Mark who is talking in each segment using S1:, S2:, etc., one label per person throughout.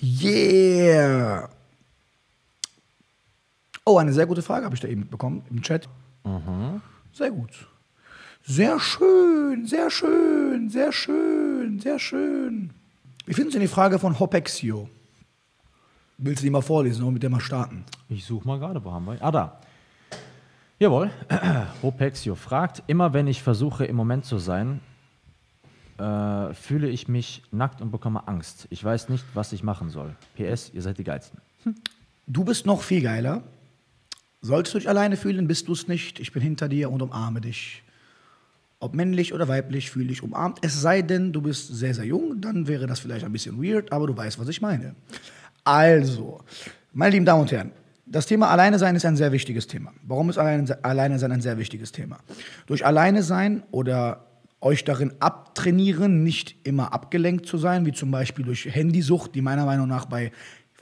S1: Yeah! Oh, eine sehr gute Frage habe ich da eben bekommen im Chat. Sehr gut. Sehr schön, sehr schön, sehr schön, sehr schön. Wie finden Sie die Frage von Hopexio? Willst du die mal vorlesen oder mit der mal starten?
S2: Ich suche mal gerade, wo haben wir? Ah, da. Jawohl. Hopexio fragt, immer wenn ich versuche, im Moment zu sein, äh, fühle ich mich nackt und bekomme Angst. Ich weiß nicht, was ich machen soll. PS, ihr seid die Geilsten.
S1: Du bist noch viel geiler. Solltest du dich alleine fühlen, bist du es nicht. Ich bin hinter dir und umarme dich. Ob männlich oder weiblich, fühle dich umarmt. Es sei denn, du bist sehr, sehr jung, dann wäre das vielleicht ein bisschen weird, aber du weißt, was ich meine. Also, meine lieben Damen und Herren, das Thema Alleine sein ist ein sehr wichtiges Thema. Warum ist Alleine sein ein sehr wichtiges Thema? Durch Alleine sein oder euch darin abtrainieren, nicht immer abgelenkt zu sein, wie zum Beispiel durch Handysucht, die meiner Meinung nach bei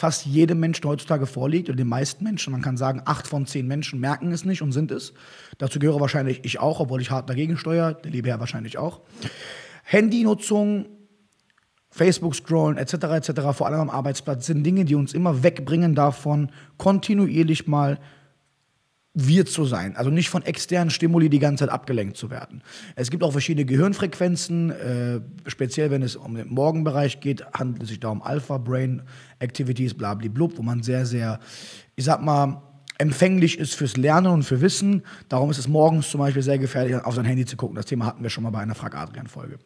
S1: fast jedem Menschen heutzutage vorliegt oder den meisten Menschen. Man kann sagen, acht von zehn Menschen merken es nicht und sind es. Dazu gehöre wahrscheinlich ich auch, obwohl ich hart dagegen steuere. Der liebe Herr wahrscheinlich auch. Handynutzung, Facebook scrollen etc. etc. vor allem am Arbeitsplatz sind Dinge, die uns immer wegbringen davon, kontinuierlich mal wir zu sein, also nicht von externen Stimuli die ganze Zeit abgelenkt zu werden. Es gibt auch verschiedene Gehirnfrequenzen, äh, speziell wenn es um den Morgenbereich geht, handelt es sich da um Alpha Brain Activities, blablablub, wo man sehr, sehr, ich sag mal, empfänglich ist fürs Lernen und für Wissen. Darum ist es morgens zum Beispiel sehr gefährlich, auf sein Handy zu gucken. Das Thema hatten wir schon mal bei einer Frag Adrian-Folge.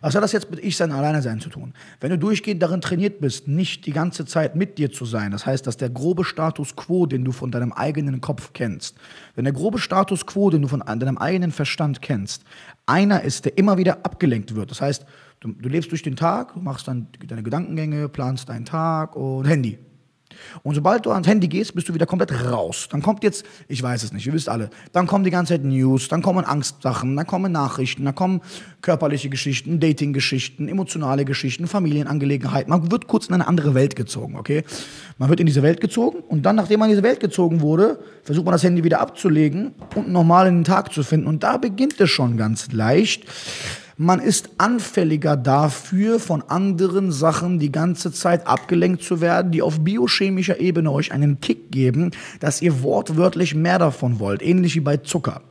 S1: Was hat das jetzt mit Ich-Sein, Alleine-Sein zu tun? Wenn du durchgehend darin trainiert bist, nicht die ganze Zeit mit dir zu sein, das heißt, dass der grobe Status quo, den du von deinem eigenen Kopf kennst, wenn der grobe Status quo, den du von deinem eigenen Verstand kennst, einer ist, der immer wieder abgelenkt wird. Das heißt, du, du lebst durch den Tag, du machst dann deine Gedankengänge, planst deinen Tag und Handy. Und sobald du ans Handy gehst, bist du wieder komplett raus. Dann kommt jetzt, ich weiß es nicht, ihr wisst alle, dann kommen die ganze Zeit News, dann kommen Angstsachen, dann kommen Nachrichten, dann kommen körperliche Geschichten, Dating-Geschichten, emotionale Geschichten, Familienangelegenheiten. Man wird kurz in eine andere Welt gezogen, okay? Man wird in diese Welt gezogen und dann, nachdem man in diese Welt gezogen wurde, versucht man das Handy wieder abzulegen und normal in den Tag zu finden. Und da beginnt es schon ganz leicht. Man ist anfälliger dafür, von anderen Sachen die ganze Zeit abgelenkt zu werden, die auf biochemischer Ebene euch einen Kick geben, dass ihr wortwörtlich mehr davon wollt, ähnlich wie bei Zucker.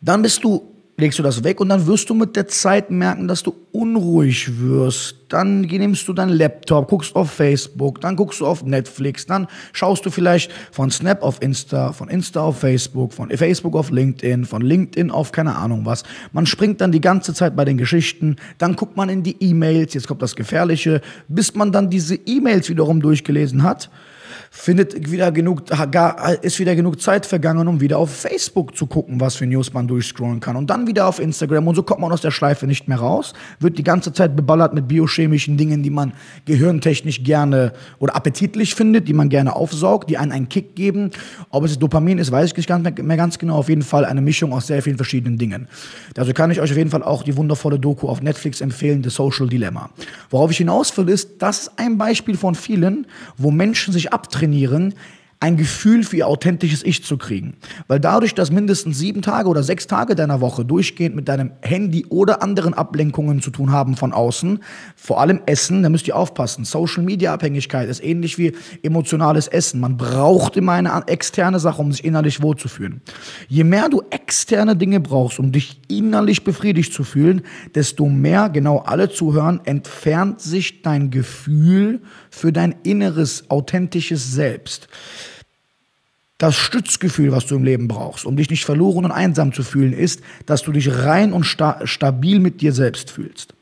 S1: Dann bist du legst du das weg und dann wirst du mit der Zeit merken, dass du unruhig wirst. Dann nimmst du deinen Laptop, guckst auf Facebook, dann guckst du auf Netflix, dann schaust du vielleicht von Snap auf Insta, von Insta auf Facebook, von Facebook auf LinkedIn, von LinkedIn auf keine Ahnung was. Man springt dann die ganze Zeit bei den Geschichten, dann guckt man in die E-Mails, jetzt kommt das Gefährliche, bis man dann diese E-Mails wiederum durchgelesen hat findet wieder genug, ist wieder genug Zeit vergangen, um wieder auf Facebook zu gucken, was für News man durchscrollen kann. Und dann wieder auf Instagram und so kommt man aus der Schleife nicht mehr raus, wird die ganze Zeit beballert mit biochemischen Dingen, die man gehirntechnisch gerne oder appetitlich findet, die man gerne aufsaugt, die einen einen Kick geben. Ob es Dopamin ist, weiß ich nicht mehr ganz genau. Auf jeden Fall eine Mischung aus sehr vielen verschiedenen Dingen. Also kann ich euch auf jeden Fall auch die wundervolle Doku auf Netflix empfehlen, The Social Dilemma. Worauf ich hinaus will, ist, das ist ein Beispiel von vielen, wo Menschen sich abtrainieren, ein Gefühl für ihr authentisches Ich zu kriegen. Weil dadurch, dass mindestens sieben Tage oder sechs Tage deiner Woche durchgehend mit deinem Handy oder anderen Ablenkungen zu tun haben von außen, vor allem Essen, da müsst ihr aufpassen. Social Media Abhängigkeit ist ähnlich wie emotionales Essen. Man braucht immer eine externe Sache, um sich innerlich wohlzufühlen. Je mehr du externe Dinge brauchst, um dich innerlich befriedigt zu fühlen, desto mehr, genau alle zuhören, entfernt sich dein Gefühl für dein inneres, authentisches Selbst das Stützgefühl, was du im Leben brauchst, um dich nicht verloren und einsam zu fühlen, ist, dass du dich rein und sta stabil mit dir selbst fühlst.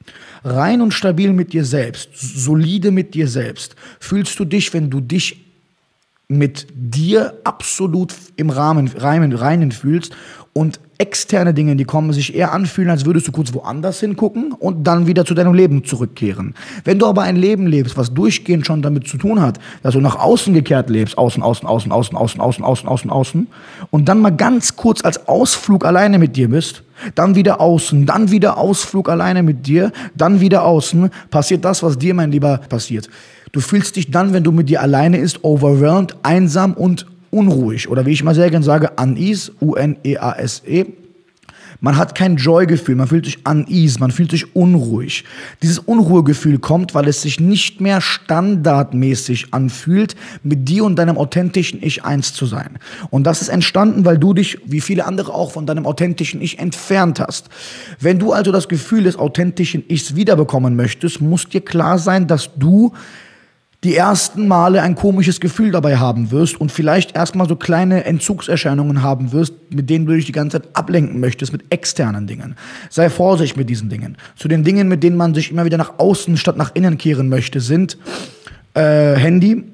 S1: Rein und stabil mit dir selbst, solide mit dir selbst, fühlst du dich, wenn du dich mit dir absolut im Rahmen, reinen, reinen fühlst und externe Dinge, die kommen, sich eher anfühlen, als würdest du kurz woanders hingucken und dann wieder zu deinem Leben zurückkehren. Wenn du aber ein Leben lebst, was durchgehend schon damit zu tun hat, dass du nach außen gekehrt lebst, außen, außen, außen, außen, außen, außen, außen, außen, außen, und dann mal ganz kurz als Ausflug alleine mit dir bist, dann wieder außen, dann wieder Ausflug alleine mit dir, dann wieder außen, passiert das, was dir, mein Lieber, passiert. Du fühlst dich dann, wenn du mit dir alleine ist, overwhelmed, einsam und unruhig oder wie ich mal sehr gerne sage, unease, U-N-E-A-S-E, Man hat kein Joy-Gefühl, man fühlt sich unease, man fühlt sich unruhig. Dieses Unruhegefühl kommt, weil es sich nicht mehr standardmäßig anfühlt, mit dir und deinem authentischen Ich eins zu sein. Und das ist entstanden, weil du dich, wie viele andere auch, von deinem authentischen Ich entfernt hast. Wenn du also das Gefühl des authentischen Ichs wiederbekommen möchtest, muss dir klar sein, dass du die ersten Male ein komisches Gefühl dabei haben wirst und vielleicht erstmal so kleine Entzugserscheinungen haben wirst, mit denen du dich die ganze Zeit ablenken möchtest, mit externen Dingen. Sei vorsichtig mit diesen Dingen. Zu den Dingen, mit denen man sich immer wieder nach außen statt nach innen kehren möchte, sind äh, Handy,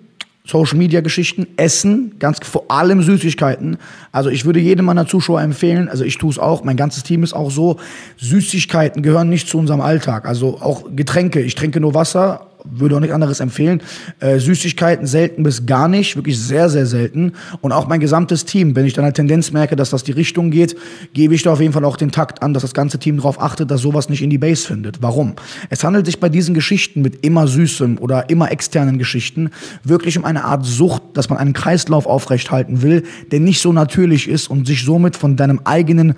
S1: Social Media Geschichten, Essen, ganz vor allem Süßigkeiten. Also ich würde jedem meiner Zuschauer empfehlen, also ich tue es auch, mein ganzes Team ist auch so, Süßigkeiten gehören nicht zu unserem Alltag. Also auch Getränke, ich trinke nur Wasser, würde auch nichts anderes empfehlen. Äh, Süßigkeiten selten bis gar nicht, wirklich sehr, sehr selten. Und auch mein gesamtes Team, wenn ich dann eine Tendenz merke, dass das die Richtung geht, gebe ich da auf jeden Fall auch den Takt an, dass das ganze Team darauf achtet, dass sowas nicht in die Base findet. Warum? Es handelt sich bei diesen Geschichten mit immer Süßem oder immer externen Geschichten wirklich um eine Art Sucht, dass man einen Kreislauf aufrechthalten will, der nicht so natürlich ist und sich somit von deinem eigenen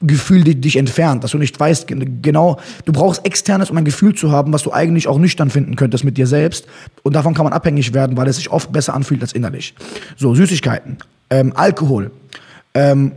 S1: Gefühl die dich entfernt, dass du nicht weißt, genau, du brauchst externes, um ein Gefühl zu haben, was du eigentlich auch nüchtern finden könntest mit dir selbst. Und davon kann man abhängig werden, weil es sich oft besser anfühlt als innerlich. So, Süßigkeiten, ähm, Alkohol, ähm,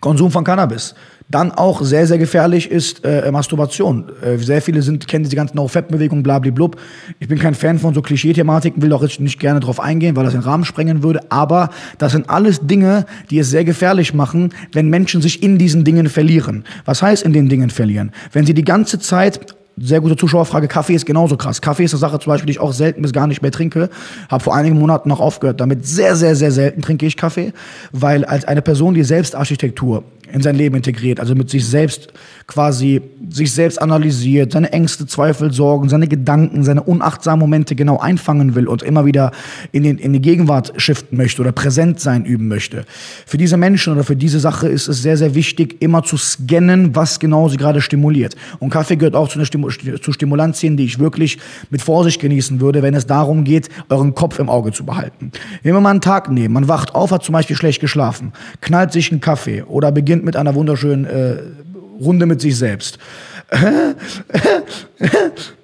S1: Konsum von Cannabis. Dann auch sehr, sehr gefährlich ist äh, Masturbation. Äh, sehr viele sind, kennen diese ganzen No-Fat-Bewegungen, blablablub. Ich bin kein Fan von so Klischee-Thematiken, will auch jetzt nicht gerne drauf eingehen, weil das den Rahmen sprengen würde. Aber das sind alles Dinge, die es sehr gefährlich machen, wenn Menschen sich in diesen Dingen verlieren. Was heißt in den Dingen verlieren? Wenn sie die ganze Zeit sehr gute Zuschauerfrage. Kaffee ist genauso krass. Kaffee ist eine Sache zum Beispiel, die ich auch selten bis gar nicht mehr trinke. Habe vor einigen Monaten noch aufgehört damit. Sehr, sehr, sehr selten trinke ich Kaffee, weil als eine Person, die Selbstarchitektur in sein Leben integriert, also mit sich selbst quasi sich selbst analysiert, seine Ängste, Zweifel, Sorgen, seine Gedanken, seine unachtsamen Momente genau einfangen will und immer wieder in, den, in die Gegenwart shiften möchte oder präsent sein üben möchte. Für diese Menschen oder für diese Sache ist es sehr, sehr wichtig, immer zu scannen, was genau sie gerade stimuliert. Und Kaffee gehört auch zu, einer Stimu zu Stimulantien, die ich wirklich mit Vorsicht genießen würde, wenn es darum geht, euren Kopf im Auge zu behalten. Wenn wir mal einen Tag nehmen, man wacht auf, hat zum Beispiel schlecht geschlafen, knallt sich einen Kaffee oder beginnt mit einer wunderschönen äh, Runde mit sich selbst.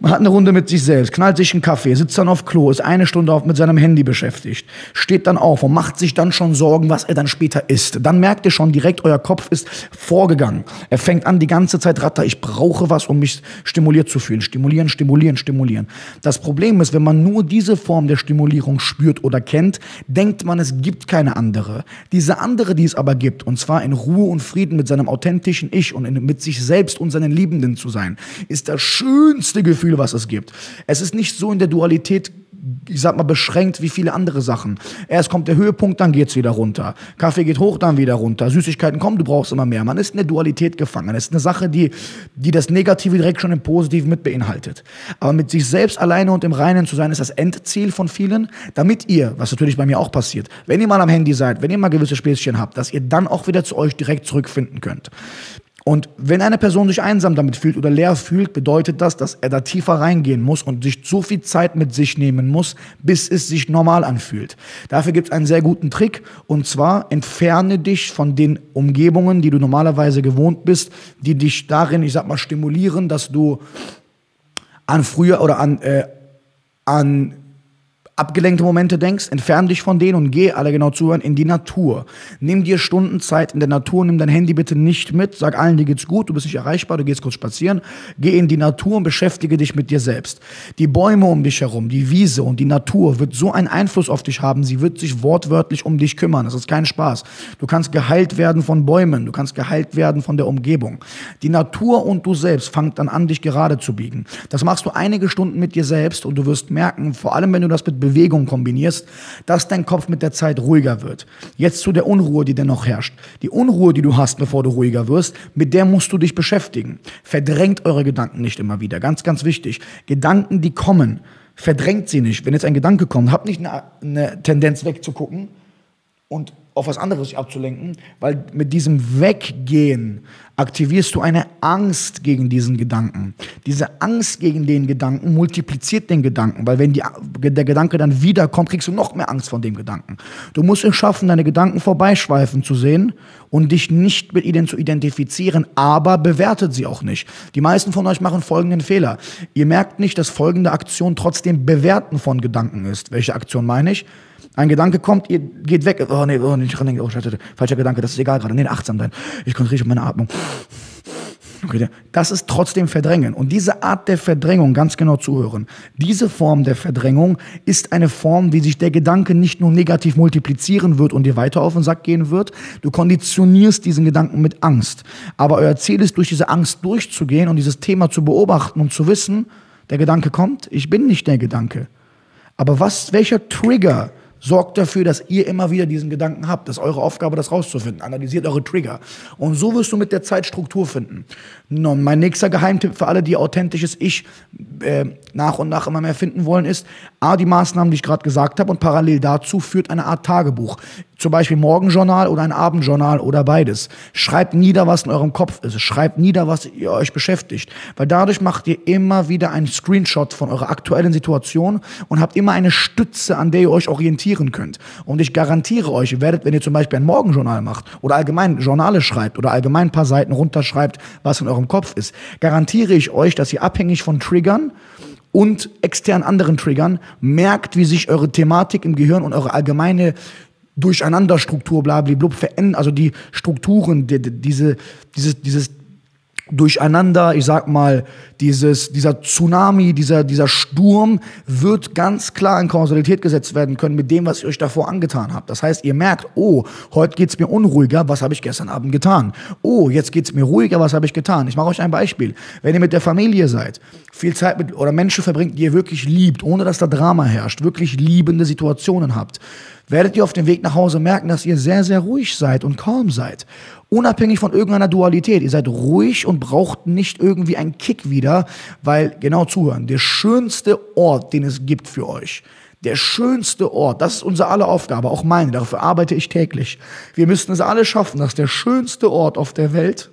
S1: Man hat eine Runde mit sich selbst, knallt sich einen Kaffee, sitzt dann auf Klo, ist eine Stunde auf, mit seinem Handy beschäftigt, steht dann auf und macht sich dann schon Sorgen, was er dann später isst. Dann merkt ihr schon direkt, euer Kopf ist vorgegangen. Er fängt an, die ganze Zeit ratter, ich brauche was, um mich stimuliert zu fühlen. Stimulieren, stimulieren, stimulieren. Das Problem ist, wenn man nur diese Form der Stimulierung spürt oder kennt, denkt man, es gibt keine andere. Diese andere, die es aber gibt, und zwar in Ruhe und Frieden mit seinem authentischen Ich und in, mit sich selbst und seinen Liebenden zu sein, ist das schönste Gefühl, was es gibt. Es ist nicht so in der Dualität ich sag mal, beschränkt wie viele andere Sachen. Erst kommt der Höhepunkt, dann geht's wieder runter. Kaffee geht hoch, dann wieder runter. Süßigkeiten kommen, du brauchst immer mehr. Man ist in der Dualität gefangen. Es ist eine Sache, die, die das Negative direkt schon im Positiven mit beinhaltet. Aber mit sich selbst alleine und im Reinen zu sein, ist das Endziel von vielen, damit ihr, was natürlich bei mir auch passiert, wenn ihr mal am Handy seid, wenn ihr mal gewisse Späßchen habt, dass ihr dann auch wieder zu euch direkt zurückfinden könnt. Und wenn eine Person sich einsam damit fühlt oder leer fühlt, bedeutet das, dass er da tiefer reingehen muss und sich so viel Zeit mit sich nehmen muss, bis es sich normal anfühlt. Dafür gibt es einen sehr guten Trick und zwar entferne dich von den Umgebungen, die du normalerweise gewohnt bist, die dich darin, ich sag mal, stimulieren, dass du an früher oder an, äh, an abgelenkte Momente denkst, entferne dich von denen und geh, alle genau zuhören, in die Natur. Nimm dir Stunden Zeit in der Natur, nimm dein Handy bitte nicht mit, sag allen, dir geht's gut, du bist nicht erreichbar, du gehst kurz spazieren, geh in die Natur und beschäftige dich mit dir selbst. Die Bäume um dich herum, die Wiese und die Natur wird so einen Einfluss auf dich haben, sie wird sich wortwörtlich um dich kümmern, das ist kein Spaß. Du kannst geheilt werden von Bäumen, du kannst geheilt werden von der Umgebung. Die Natur und du selbst fangt dann an, dich gerade zu biegen. Das machst du einige Stunden mit dir selbst und du wirst merken, vor allem wenn du das mit Bewegung kombinierst, dass dein Kopf mit der Zeit ruhiger wird. Jetzt zu der Unruhe, die dennoch herrscht. Die Unruhe, die du hast, bevor du ruhiger wirst, mit der musst du dich beschäftigen. Verdrängt eure Gedanken nicht immer wieder. Ganz, ganz wichtig. Gedanken, die kommen, verdrängt sie nicht. Wenn jetzt ein Gedanke kommt, habt nicht eine, eine Tendenz wegzugucken und auf was anderes abzulenken, weil mit diesem Weggehen aktivierst du eine Angst gegen diesen Gedanken. Diese Angst gegen den Gedanken multipliziert den Gedanken, weil wenn die, der Gedanke dann wiederkommt, kriegst du noch mehr Angst von dem Gedanken. Du musst es schaffen, deine Gedanken vorbeischweifen zu sehen und dich nicht mit ihnen zu identifizieren, aber bewertet sie auch nicht. Die meisten von euch machen folgenden Fehler. Ihr merkt nicht, dass folgende Aktion trotzdem Bewerten von Gedanken ist. Welche Aktion meine ich? Ein Gedanke kommt, ihr geht weg. Oh nee, oh, nicht dran oh, scheiße, falscher Gedanke, das ist egal gerade. Nee, achtsam sein. Ich konzentriere mich auf meine Atmung. Okay, das ist trotzdem Verdrängen. Und diese Art der Verdrängung, ganz genau zuhören, diese Form der Verdrängung ist eine Form, wie sich der Gedanke nicht nur negativ multiplizieren wird und dir weiter auf den Sack gehen wird. Du konditionierst diesen Gedanken mit Angst. Aber euer Ziel ist, durch diese Angst durchzugehen und dieses Thema zu beobachten und zu wissen, der Gedanke kommt, ich bin nicht der Gedanke. Aber was, welcher Trigger Sorgt dafür, dass ihr immer wieder diesen Gedanken habt. Das ist eure Aufgabe, das rauszufinden. Analysiert eure Trigger. Und so wirst du mit der Zeit Struktur finden. Nun, mein nächster Geheimtipp für alle, die authentisches Ich äh, nach und nach immer mehr finden wollen, ist A, die Maßnahmen, die ich gerade gesagt habe, und parallel dazu führt eine Art Tagebuch zum Beispiel Morgenjournal oder ein Abendjournal oder beides. Schreibt nieder, was in eurem Kopf ist. Schreibt nieder, was ihr euch beschäftigt. Weil dadurch macht ihr immer wieder einen Screenshot von eurer aktuellen Situation und habt immer eine Stütze, an der ihr euch orientieren könnt. Und ich garantiere euch, ihr werdet, wenn ihr zum Beispiel ein Morgenjournal macht oder allgemein Journale schreibt oder allgemein ein paar Seiten runterschreibt, was in eurem Kopf ist, garantiere ich euch, dass ihr abhängig von Triggern und extern anderen Triggern merkt, wie sich eure Thematik im Gehirn und eure allgemeine Durcheinanderstruktur, blablablub, verändern, also die Strukturen, die, die, diese, dieses, dieses Durcheinander, ich sag mal, dieses, dieser Tsunami, dieser, dieser Sturm wird ganz klar in Kausalität gesetzt werden können mit dem, was ihr euch davor angetan habt. Das heißt, ihr merkt, oh, heute geht's mir unruhiger, was habe ich gestern Abend getan? Oh, jetzt geht's mir ruhiger, was habe ich getan? Ich mache euch ein Beispiel. Wenn ihr mit der Familie seid, viel Zeit mit oder Menschen verbringt, die ihr wirklich liebt, ohne dass da Drama herrscht, wirklich liebende Situationen habt, werdet ihr auf dem Weg nach Hause merken, dass ihr sehr, sehr ruhig seid und calm seid. Unabhängig von irgendeiner Dualität. Ihr seid ruhig und braucht nicht irgendwie einen Kick wieder, weil, genau zuhören, der schönste Ort, den es gibt für euch, der schönste Ort, das ist unsere aller Aufgabe, auch meine, dafür arbeite ich täglich. Wir müssten es alle schaffen, dass der schönste Ort auf der Welt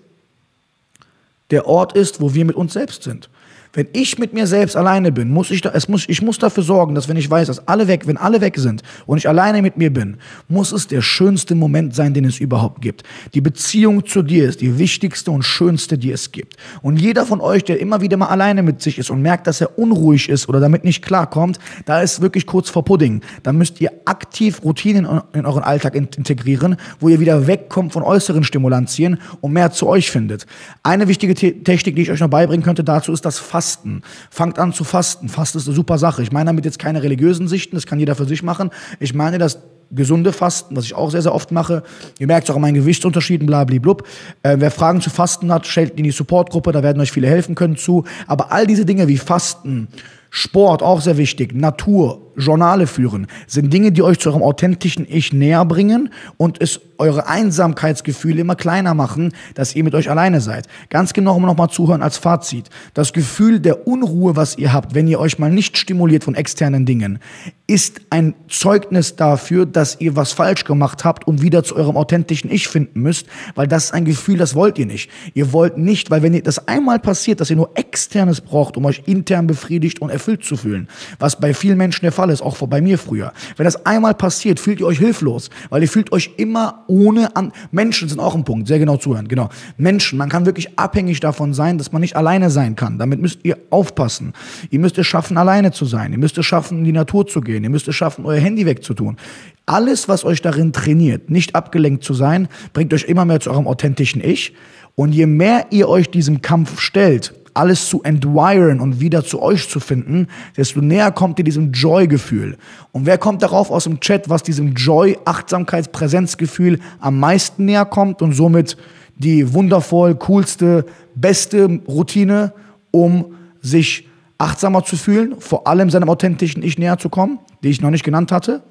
S1: der Ort ist, wo wir mit uns selbst sind. Wenn ich mit mir selbst alleine bin, muss ich, da, es muss, ich muss dafür sorgen, dass wenn ich weiß, dass alle weg, wenn alle weg sind und ich alleine mit mir bin, muss es der schönste Moment sein, den es überhaupt gibt. Die Beziehung zu dir ist die wichtigste und schönste, die es gibt. Und jeder von euch, der immer wieder mal alleine mit sich ist und merkt, dass er unruhig ist oder damit nicht klarkommt, da ist wirklich kurz vor Pudding. Da müsst ihr aktiv Routinen in euren Alltag integrieren, wo ihr wieder wegkommt von äußeren Stimulantien und mehr zu euch findet. Eine wichtige Technik, die ich euch noch beibringen könnte dazu, ist das Fasten. Fasten. Fangt an zu fasten. Fasten ist eine super Sache. Ich meine damit jetzt keine religiösen Sichten, das kann jeder für sich machen. Ich meine das gesunde Fasten, was ich auch sehr, sehr oft mache. Ihr merkt es auch an meinen Gewichtsunterschieden, blablablub. Äh, wer Fragen zu Fasten hat, stellt in die Supportgruppe, da werden euch viele helfen können zu. Aber all diese Dinge wie Fasten, Sport, auch sehr wichtig, Natur, Journale führen, sind Dinge, die euch zu eurem authentischen Ich näher bringen und es eure Einsamkeitsgefühle immer kleiner machen, dass ihr mit euch alleine seid. Ganz genau um nochmal zuhören als Fazit. Das Gefühl der Unruhe, was ihr habt, wenn ihr euch mal nicht stimuliert von externen Dingen, ist ein Zeugnis dafür, dass ihr was falsch gemacht habt und wieder zu eurem authentischen Ich finden müsst, weil das ist ein Gefühl, das wollt ihr nicht. Ihr wollt nicht, weil wenn ihr das einmal passiert, dass ihr nur externes braucht, um euch intern befriedigt und erfüllt zu fühlen, was bei vielen Menschen der Fall ist, auch bei mir früher. Wenn das einmal passiert, fühlt ihr euch hilflos, weil ihr fühlt euch immer ohne an. Menschen sind auch ein Punkt, sehr genau zuhören, genau. Menschen, man kann wirklich abhängig davon sein, dass man nicht alleine sein kann. Damit müsst ihr aufpassen. Ihr müsst es schaffen, alleine zu sein. Ihr müsst es schaffen, in die Natur zu gehen. Ihr müsst es schaffen, euer Handy wegzutun. Alles, was euch darin trainiert, nicht abgelenkt zu sein, bringt euch immer mehr zu eurem authentischen Ich. Und je mehr ihr euch diesem Kampf stellt, alles zu entwiren und wieder zu euch zu finden, desto näher kommt ihr diesem Joy-Gefühl. Und wer kommt darauf aus dem Chat, was diesem Joy, Achtsamkeits, Präsenzgefühl am meisten näher kommt und somit die wundervoll, coolste, beste Routine, um sich achtsamer zu fühlen, vor allem seinem authentischen Ich näher zu kommen, die ich noch nicht genannt hatte?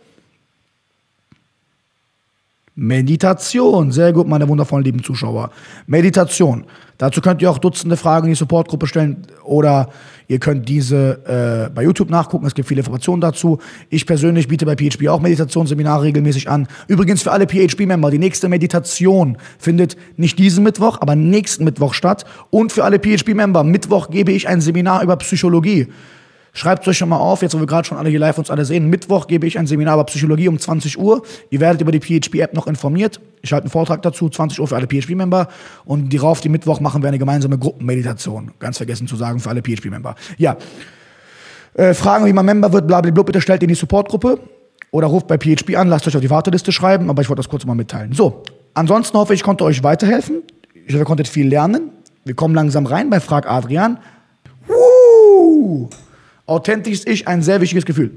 S1: Meditation. Sehr gut, meine wundervollen lieben Zuschauer. Meditation. Dazu könnt ihr auch Dutzende Fragen in die Supportgruppe stellen oder ihr könnt diese äh, bei YouTube nachgucken. Es gibt viele Informationen dazu. Ich persönlich biete bei PHP auch Meditationsseminare regelmäßig an. Übrigens für alle PHP-Member, die nächste Meditation findet nicht diesen Mittwoch, aber nächsten Mittwoch statt. Und für alle PHP-Member, Mittwoch gebe ich ein Seminar über Psychologie. Schreibt euch schon mal auf, jetzt wo wir gerade schon alle hier live uns alle sehen. Mittwoch gebe ich ein Seminar über Psychologie um 20 Uhr. Ihr werdet über die PHP-App noch informiert. Ich halte einen Vortrag dazu, 20 Uhr für alle PHP-Member. Und darauf, die Mittwoch, machen wir eine gemeinsame Gruppenmeditation. Ganz vergessen zu sagen, für alle PHP-Member. Ja. Äh, Fragen, wie man Member wird, blablabla, bitte stellt in die Supportgruppe. Oder ruft bei PHP an, lasst euch auf die Warteliste schreiben. Aber ich wollte das kurz mal mitteilen. So, ansonsten hoffe ich, ich konnte euch weiterhelfen. Ich hoffe, ihr konntet viel lernen. Wir kommen langsam rein bei Frag Adrian. Woo! Authentisch ist Ich ein sehr wichtiges Gefühl.